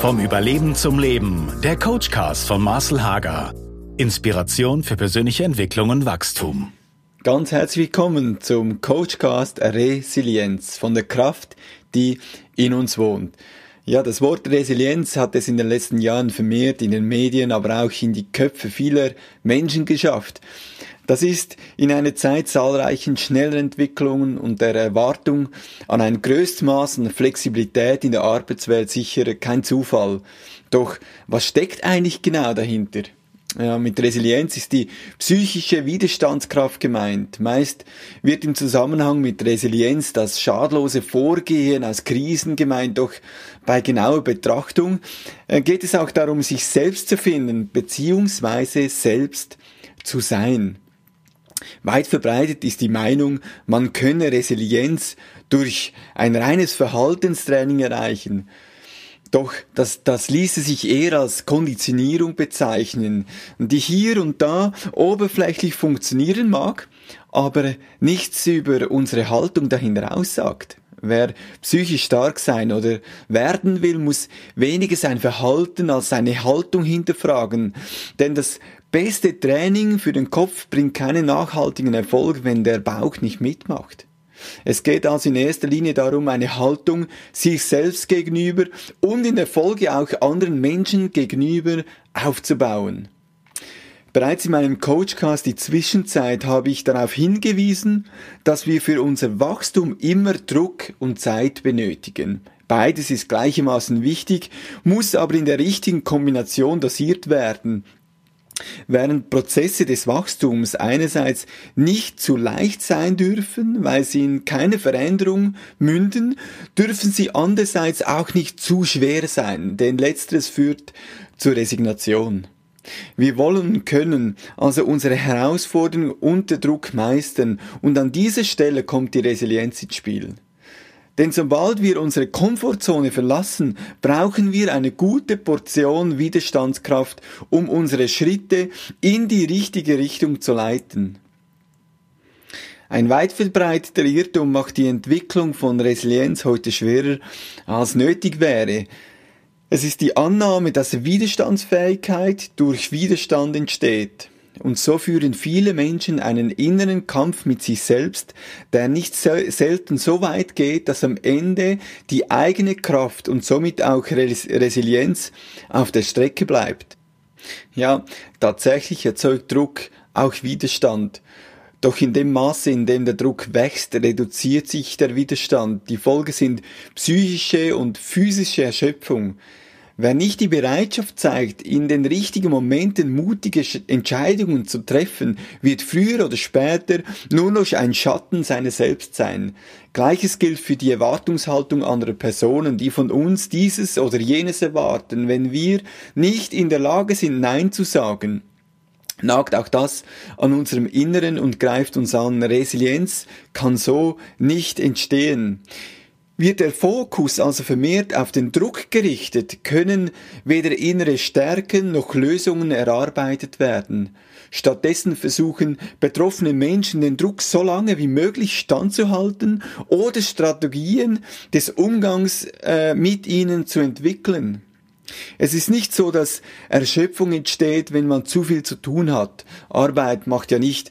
Vom Überleben zum Leben. Der Coachcast von Marcel Hager. Inspiration für persönliche Entwicklung und Wachstum. Ganz herzlich willkommen zum Coachcast Resilienz von der Kraft, die in uns wohnt. Ja, das Wort Resilienz hat es in den letzten Jahren vermehrt in den Medien, aber auch in die Köpfe vieler Menschen geschafft. Das ist in einer Zeit zahlreichen schneller Entwicklungen und der Erwartung an ein größtmaß an Flexibilität in der Arbeitswelt sicher kein Zufall. Doch was steckt eigentlich genau dahinter? Ja, mit Resilienz ist die psychische Widerstandskraft gemeint. Meist wird im Zusammenhang mit Resilienz das schadlose Vorgehen aus Krisen gemeint, doch bei genauer Betrachtung äh, geht es auch darum, sich selbst zu finden, beziehungsweise selbst zu sein. Weit verbreitet ist die Meinung, man könne Resilienz durch ein reines Verhaltenstraining erreichen. Doch das, das ließe sich eher als Konditionierung bezeichnen, die hier und da oberflächlich funktionieren mag, aber nichts über unsere Haltung dahinter aussagt. Wer psychisch stark sein oder werden will, muss weniger sein Verhalten als seine Haltung hinterfragen. Denn das beste Training für den Kopf bringt keinen nachhaltigen Erfolg, wenn der Bauch nicht mitmacht. Es geht also in erster Linie darum, eine Haltung sich selbst gegenüber und in der Folge auch anderen Menschen gegenüber aufzubauen. Bereits in meinem Coachcast Die Zwischenzeit habe ich darauf hingewiesen, dass wir für unser Wachstum immer Druck und Zeit benötigen. Beides ist gleichermaßen wichtig, muss aber in der richtigen Kombination dosiert werden. Während Prozesse des Wachstums einerseits nicht zu leicht sein dürfen, weil sie in keine Veränderung münden, dürfen sie andererseits auch nicht zu schwer sein, denn letzteres führt zur Resignation. Wir wollen können also unsere Herausforderungen unter Druck meistern und an dieser Stelle kommt die Resilienz ins Spiel. Denn sobald wir unsere Komfortzone verlassen, brauchen wir eine gute Portion Widerstandskraft, um unsere Schritte in die richtige Richtung zu leiten. Ein weit verbreiteter Irrtum macht die Entwicklung von Resilienz heute schwerer, als nötig wäre. Es ist die Annahme, dass Widerstandsfähigkeit durch Widerstand entsteht. Und so führen viele Menschen einen inneren Kampf mit sich selbst, der nicht selten so weit geht, dass am Ende die eigene Kraft und somit auch Resilienz auf der Strecke bleibt. Ja, tatsächlich erzeugt Druck auch Widerstand. Doch in dem Maße, in dem der Druck wächst, reduziert sich der Widerstand. Die Folge sind psychische und physische Erschöpfung. Wer nicht die Bereitschaft zeigt, in den richtigen Momenten mutige Entscheidungen zu treffen, wird früher oder später nur noch ein Schatten seiner selbst sein. Gleiches gilt für die Erwartungshaltung anderer Personen, die von uns dieses oder jenes erwarten. Wenn wir nicht in der Lage sind, Nein zu sagen, nagt auch das an unserem Inneren und greift uns an. Resilienz kann so nicht entstehen. Wird der Fokus also vermehrt auf den Druck gerichtet, können weder innere Stärken noch Lösungen erarbeitet werden. Stattdessen versuchen betroffene Menschen den Druck so lange wie möglich standzuhalten oder Strategien des Umgangs äh, mit ihnen zu entwickeln. Es ist nicht so, dass Erschöpfung entsteht, wenn man zu viel zu tun hat. Arbeit macht ja nicht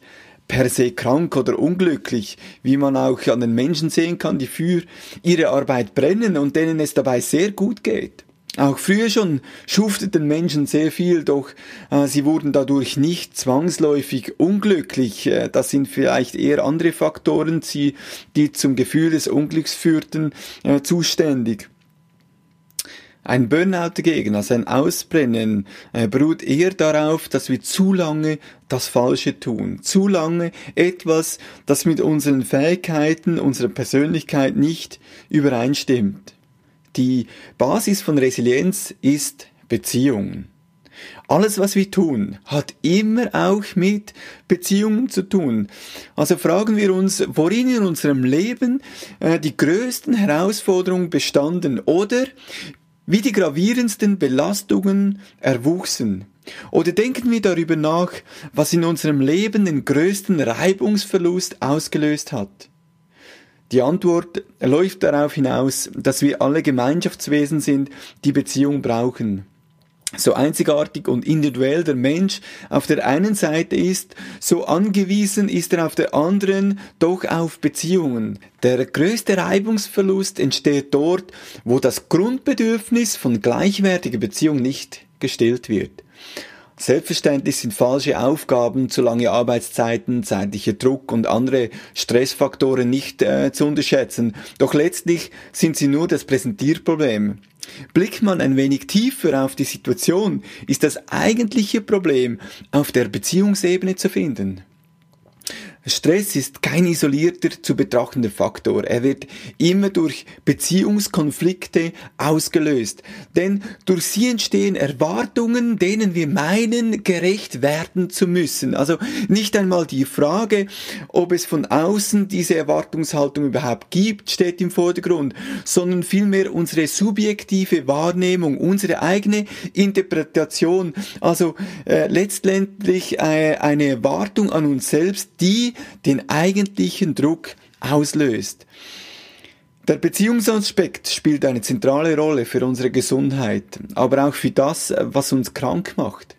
per se krank oder unglücklich, wie man auch an den Menschen sehen kann, die für ihre Arbeit brennen und denen es dabei sehr gut geht. Auch früher schon schufteten Menschen sehr viel, doch äh, sie wurden dadurch nicht zwangsläufig unglücklich. Äh, das sind vielleicht eher andere Faktoren, die, die zum Gefühl des Unglücks führten, äh, zuständig. Ein Burnout dagegen, also ein Ausbrennen, äh, beruht eher darauf, dass wir zu lange das Falsche tun. Zu lange etwas, das mit unseren Fähigkeiten, unserer Persönlichkeit nicht übereinstimmt. Die Basis von Resilienz ist Beziehungen. Alles, was wir tun, hat immer auch mit Beziehungen zu tun. Also fragen wir uns, worin in unserem Leben äh, die größten Herausforderungen bestanden oder wie die gravierendsten Belastungen erwuchsen. Oder denken wir darüber nach, was in unserem Leben den größten Reibungsverlust ausgelöst hat. Die Antwort läuft darauf hinaus, dass wir alle Gemeinschaftswesen sind, die Beziehung brauchen so einzigartig und individuell der Mensch auf der einen Seite ist, so angewiesen ist er auf der anderen doch auf Beziehungen. Der größte Reibungsverlust entsteht dort, wo das Grundbedürfnis von gleichwertiger Beziehung nicht gestillt wird. Selbstverständlich sind falsche Aufgaben, zu lange Arbeitszeiten, zeitlicher Druck und andere Stressfaktoren nicht äh, zu unterschätzen, doch letztlich sind sie nur das Präsentierproblem. Blickt man ein wenig tiefer auf die Situation, ist das eigentliche Problem auf der Beziehungsebene zu finden. Stress ist kein isolierter zu betrachtender Faktor. Er wird immer durch Beziehungskonflikte ausgelöst. Denn durch sie entstehen Erwartungen, denen wir meinen, gerecht werden zu müssen. Also nicht einmal die Frage, ob es von außen diese Erwartungshaltung überhaupt gibt, steht im Vordergrund, sondern vielmehr unsere subjektive Wahrnehmung, unsere eigene Interpretation. Also äh, letztendlich äh, eine Erwartung an uns selbst, die den eigentlichen Druck auslöst. Der Beziehungsaspekt spielt eine zentrale Rolle für unsere Gesundheit, aber auch für das, was uns krank macht.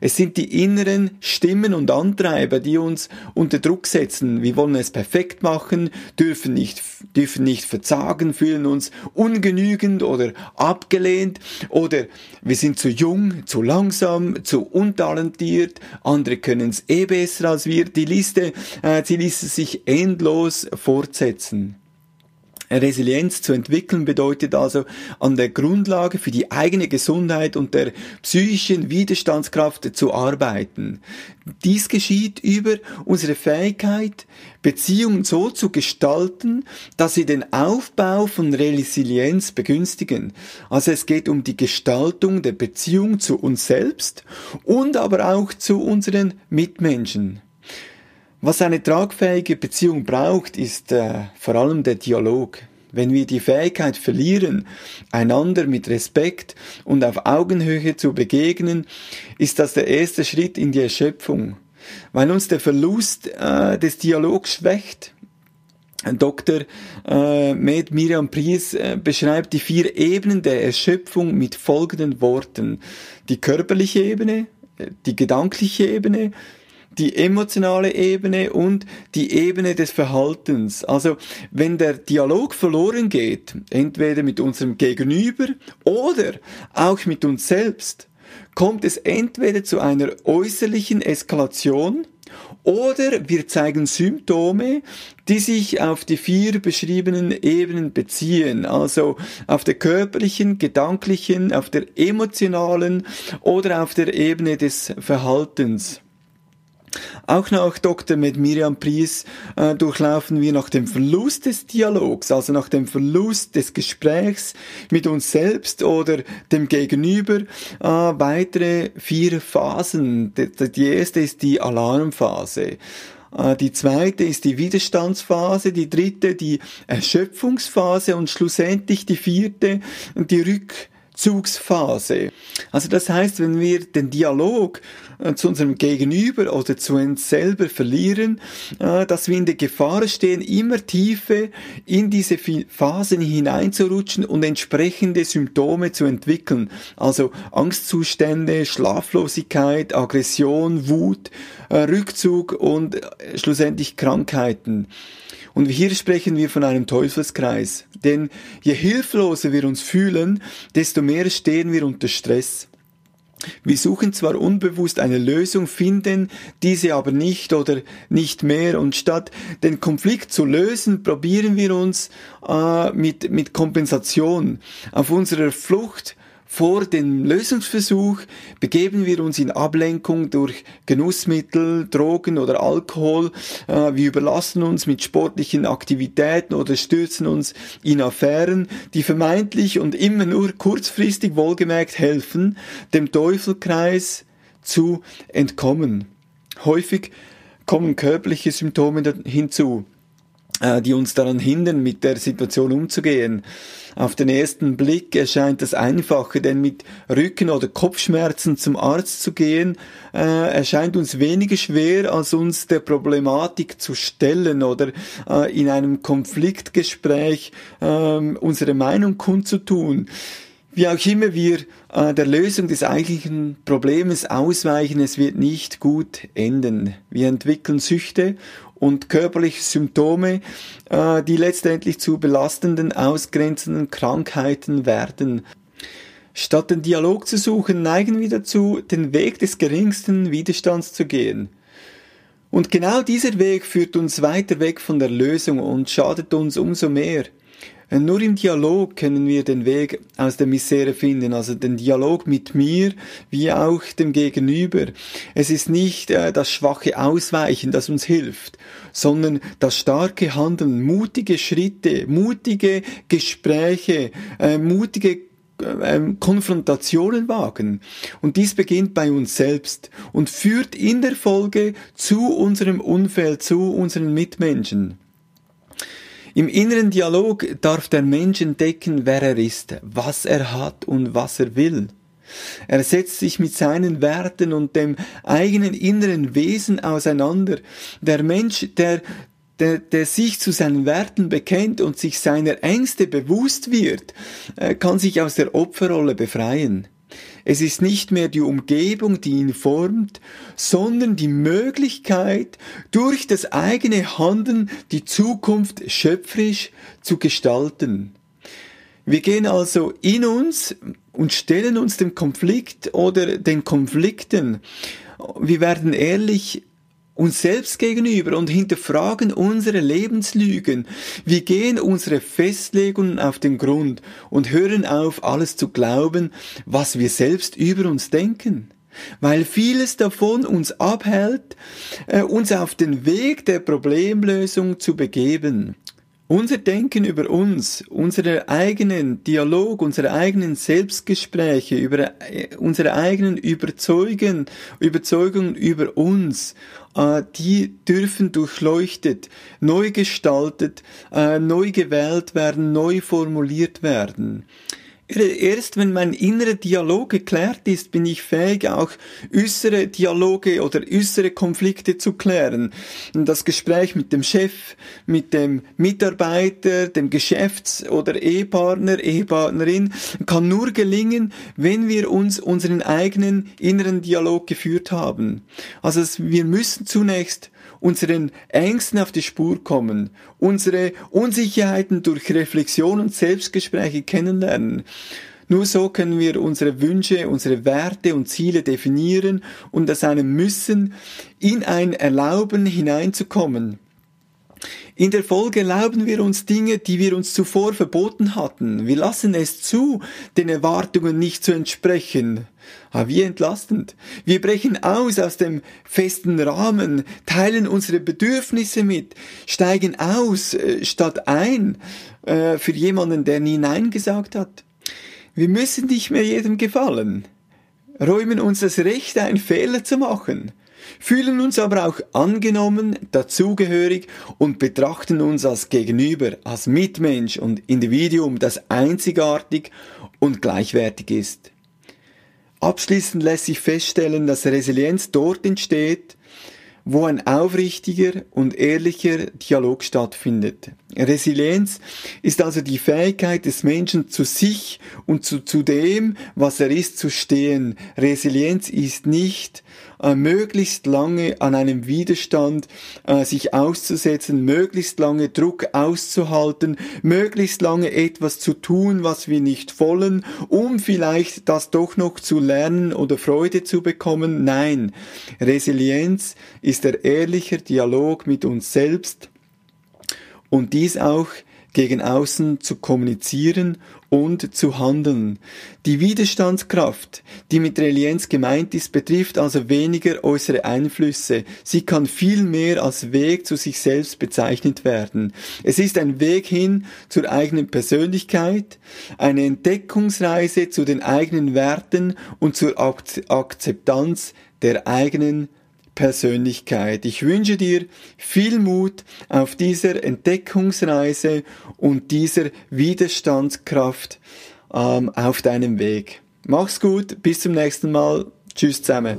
Es sind die inneren Stimmen und Antreiber, die uns unter Druck setzen. Wir wollen es perfekt machen, dürfen nicht, dürfen nicht verzagen, fühlen uns ungenügend oder abgelehnt oder wir sind zu jung, zu langsam, zu untalentiert, andere können es eh besser als wir. Die Liste, äh, die ließe sich endlos fortsetzen. Resilienz zu entwickeln bedeutet also an der Grundlage für die eigene Gesundheit und der psychischen Widerstandskraft zu arbeiten. Dies geschieht über unsere Fähigkeit, Beziehungen so zu gestalten, dass sie den Aufbau von Resilienz begünstigen. Also es geht um die Gestaltung der Beziehung zu uns selbst und aber auch zu unseren Mitmenschen. Was eine tragfähige Beziehung braucht, ist äh, vor allem der Dialog. Wenn wir die Fähigkeit verlieren, einander mit Respekt und auf Augenhöhe zu begegnen, ist das der erste Schritt in die Erschöpfung, weil uns der Verlust äh, des Dialogs schwächt. Dr. Äh, Med Miriam Pries äh, beschreibt die vier Ebenen der Erschöpfung mit folgenden Worten. Die körperliche Ebene, äh, die gedankliche Ebene, die emotionale Ebene und die Ebene des Verhaltens. Also wenn der Dialog verloren geht, entweder mit unserem Gegenüber oder auch mit uns selbst, kommt es entweder zu einer äußerlichen Eskalation oder wir zeigen Symptome, die sich auf die vier beschriebenen Ebenen beziehen, also auf der körperlichen, gedanklichen, auf der emotionalen oder auf der Ebene des Verhaltens. Auch nach Dr. Med Miriam Pries äh, durchlaufen wir nach dem Verlust des Dialogs, also nach dem Verlust des Gesprächs mit uns selbst oder dem Gegenüber, äh, weitere vier Phasen. Die erste ist die Alarmphase. Äh, die zweite ist die Widerstandsphase, die dritte die Erschöpfungsphase und schlussendlich die vierte die Rück Zugsphase. Also das heißt, wenn wir den Dialog äh, zu unserem Gegenüber oder zu uns selber verlieren, äh, dass wir in der Gefahr stehen, immer tiefer in diese Phasen hineinzurutschen und entsprechende Symptome zu entwickeln. Also Angstzustände, Schlaflosigkeit, Aggression, Wut, äh, Rückzug und schlussendlich Krankheiten. Und hier sprechen wir von einem Teufelskreis. Denn je hilfloser wir uns fühlen, desto mehr stehen wir unter Stress. Wir suchen zwar unbewusst eine Lösung, finden diese aber nicht oder nicht mehr und statt den Konflikt zu lösen, probieren wir uns äh, mit, mit Kompensation auf unserer Flucht vor dem Lösungsversuch begeben wir uns in Ablenkung durch Genussmittel, Drogen oder Alkohol. Äh, wir überlassen uns mit sportlichen Aktivitäten oder stürzen uns in Affären, die vermeintlich und immer nur kurzfristig wohlgemerkt helfen, dem Teufelkreis zu entkommen. Häufig kommen körperliche Symptome hinzu. Äh, die uns daran hindern, mit der Situation umzugehen. Auf den ersten Blick erscheint das einfacher, denn mit Rücken- oder Kopfschmerzen zum Arzt zu gehen, äh, erscheint uns weniger schwer, als uns der Problematik zu stellen oder äh, in einem Konfliktgespräch äh, unsere Meinung kundzutun. Wie auch immer wir äh, der Lösung des eigentlichen Problems ausweichen, es wird nicht gut enden. Wir entwickeln Süchte und körperliche Symptome, äh, die letztendlich zu belastenden, ausgrenzenden Krankheiten werden. Statt den Dialog zu suchen, neigen wir dazu, den Weg des geringsten Widerstands zu gehen. Und genau dieser Weg führt uns weiter weg von der Lösung und schadet uns umso mehr. Nur im Dialog können wir den Weg aus der Misere finden, also den Dialog mit mir wie auch dem Gegenüber. Es ist nicht äh, das schwache Ausweichen, das uns hilft, sondern das starke Handeln, mutige Schritte, mutige Gespräche, äh, mutige äh, Konfrontationen wagen. Und dies beginnt bei uns selbst und führt in der Folge zu unserem Umfeld, zu unseren Mitmenschen. Im inneren Dialog darf der Mensch entdecken, wer er ist, was er hat und was er will. Er setzt sich mit seinen Werten und dem eigenen inneren Wesen auseinander. Der Mensch, der, der, der sich zu seinen Werten bekennt und sich seiner Ängste bewusst wird, äh, kann sich aus der Opferrolle befreien. Es ist nicht mehr die Umgebung, die ihn formt, sondern die Möglichkeit, durch das eigene Handeln die Zukunft schöpferisch zu gestalten. Wir gehen also in uns und stellen uns dem Konflikt oder den Konflikten. Wir werden ehrlich uns selbst gegenüber und hinterfragen unsere Lebenslügen. Wir gehen unsere Festlegungen auf den Grund und hören auf, alles zu glauben, was wir selbst über uns denken. Weil vieles davon uns abhält, äh, uns auf den Weg der Problemlösung zu begeben. Unser Denken über uns, unsere eigenen Dialog, unsere eigenen Selbstgespräche, über äh, unsere eigenen Überzeugen, Überzeugungen über uns, äh, die dürfen durchleuchtet, neu gestaltet, äh, neu gewählt werden, neu formuliert werden. Erst wenn mein innerer Dialog geklärt ist, bin ich fähig, auch äußere Dialoge oder äußere Konflikte zu klären. Das Gespräch mit dem Chef, mit dem Mitarbeiter, dem Geschäfts- oder Ehepartner, Ehepartnerin kann nur gelingen, wenn wir uns unseren eigenen inneren Dialog geführt haben. Also wir müssen zunächst unseren Ängsten auf die Spur kommen, unsere Unsicherheiten durch Reflexion und Selbstgespräche kennenlernen. Nur so können wir unsere Wünsche, unsere Werte und Ziele definieren und aus einem Müssen in ein Erlauben hineinzukommen. In der Folge erlauben wir uns Dinge, die wir uns zuvor verboten hatten. Wir lassen es zu, den Erwartungen nicht zu entsprechen. Ah, wie entlastend. Wir brechen aus aus dem festen Rahmen, teilen unsere Bedürfnisse mit, steigen aus äh, statt ein äh, für jemanden, der nie Nein gesagt hat. Wir müssen nicht mehr jedem gefallen, räumen uns das Recht ein, Fehler zu machen fühlen uns aber auch angenommen, dazugehörig und betrachten uns als Gegenüber, als Mitmensch und Individuum, das einzigartig und gleichwertig ist. Abschließend lässt sich feststellen, dass Resilienz dort entsteht, wo ein aufrichtiger und ehrlicher Dialog stattfindet. Resilienz ist also die Fähigkeit des Menschen zu sich und zu, zu dem, was er ist, zu stehen. Resilienz ist nicht äh, möglichst lange an einem Widerstand äh, sich auszusetzen, möglichst lange Druck auszuhalten, möglichst lange etwas zu tun, was wir nicht wollen, um vielleicht das doch noch zu lernen oder Freude zu bekommen. Nein, Resilienz ist der ehrliche Dialog mit uns selbst und dies auch gegen außen zu kommunizieren und zu handeln. Die Widerstandskraft, die mit Resilienz gemeint ist, betrifft also weniger äußere Einflüsse. Sie kann viel mehr als Weg zu sich selbst bezeichnet werden. Es ist ein Weg hin zur eigenen Persönlichkeit, eine Entdeckungsreise zu den eigenen Werten und zur Akzeptanz der eigenen Persönlichkeit. Ich wünsche dir viel Mut auf dieser Entdeckungsreise und dieser Widerstandskraft ähm, auf deinem Weg. Mach's gut, bis zum nächsten Mal. Tschüss zusammen.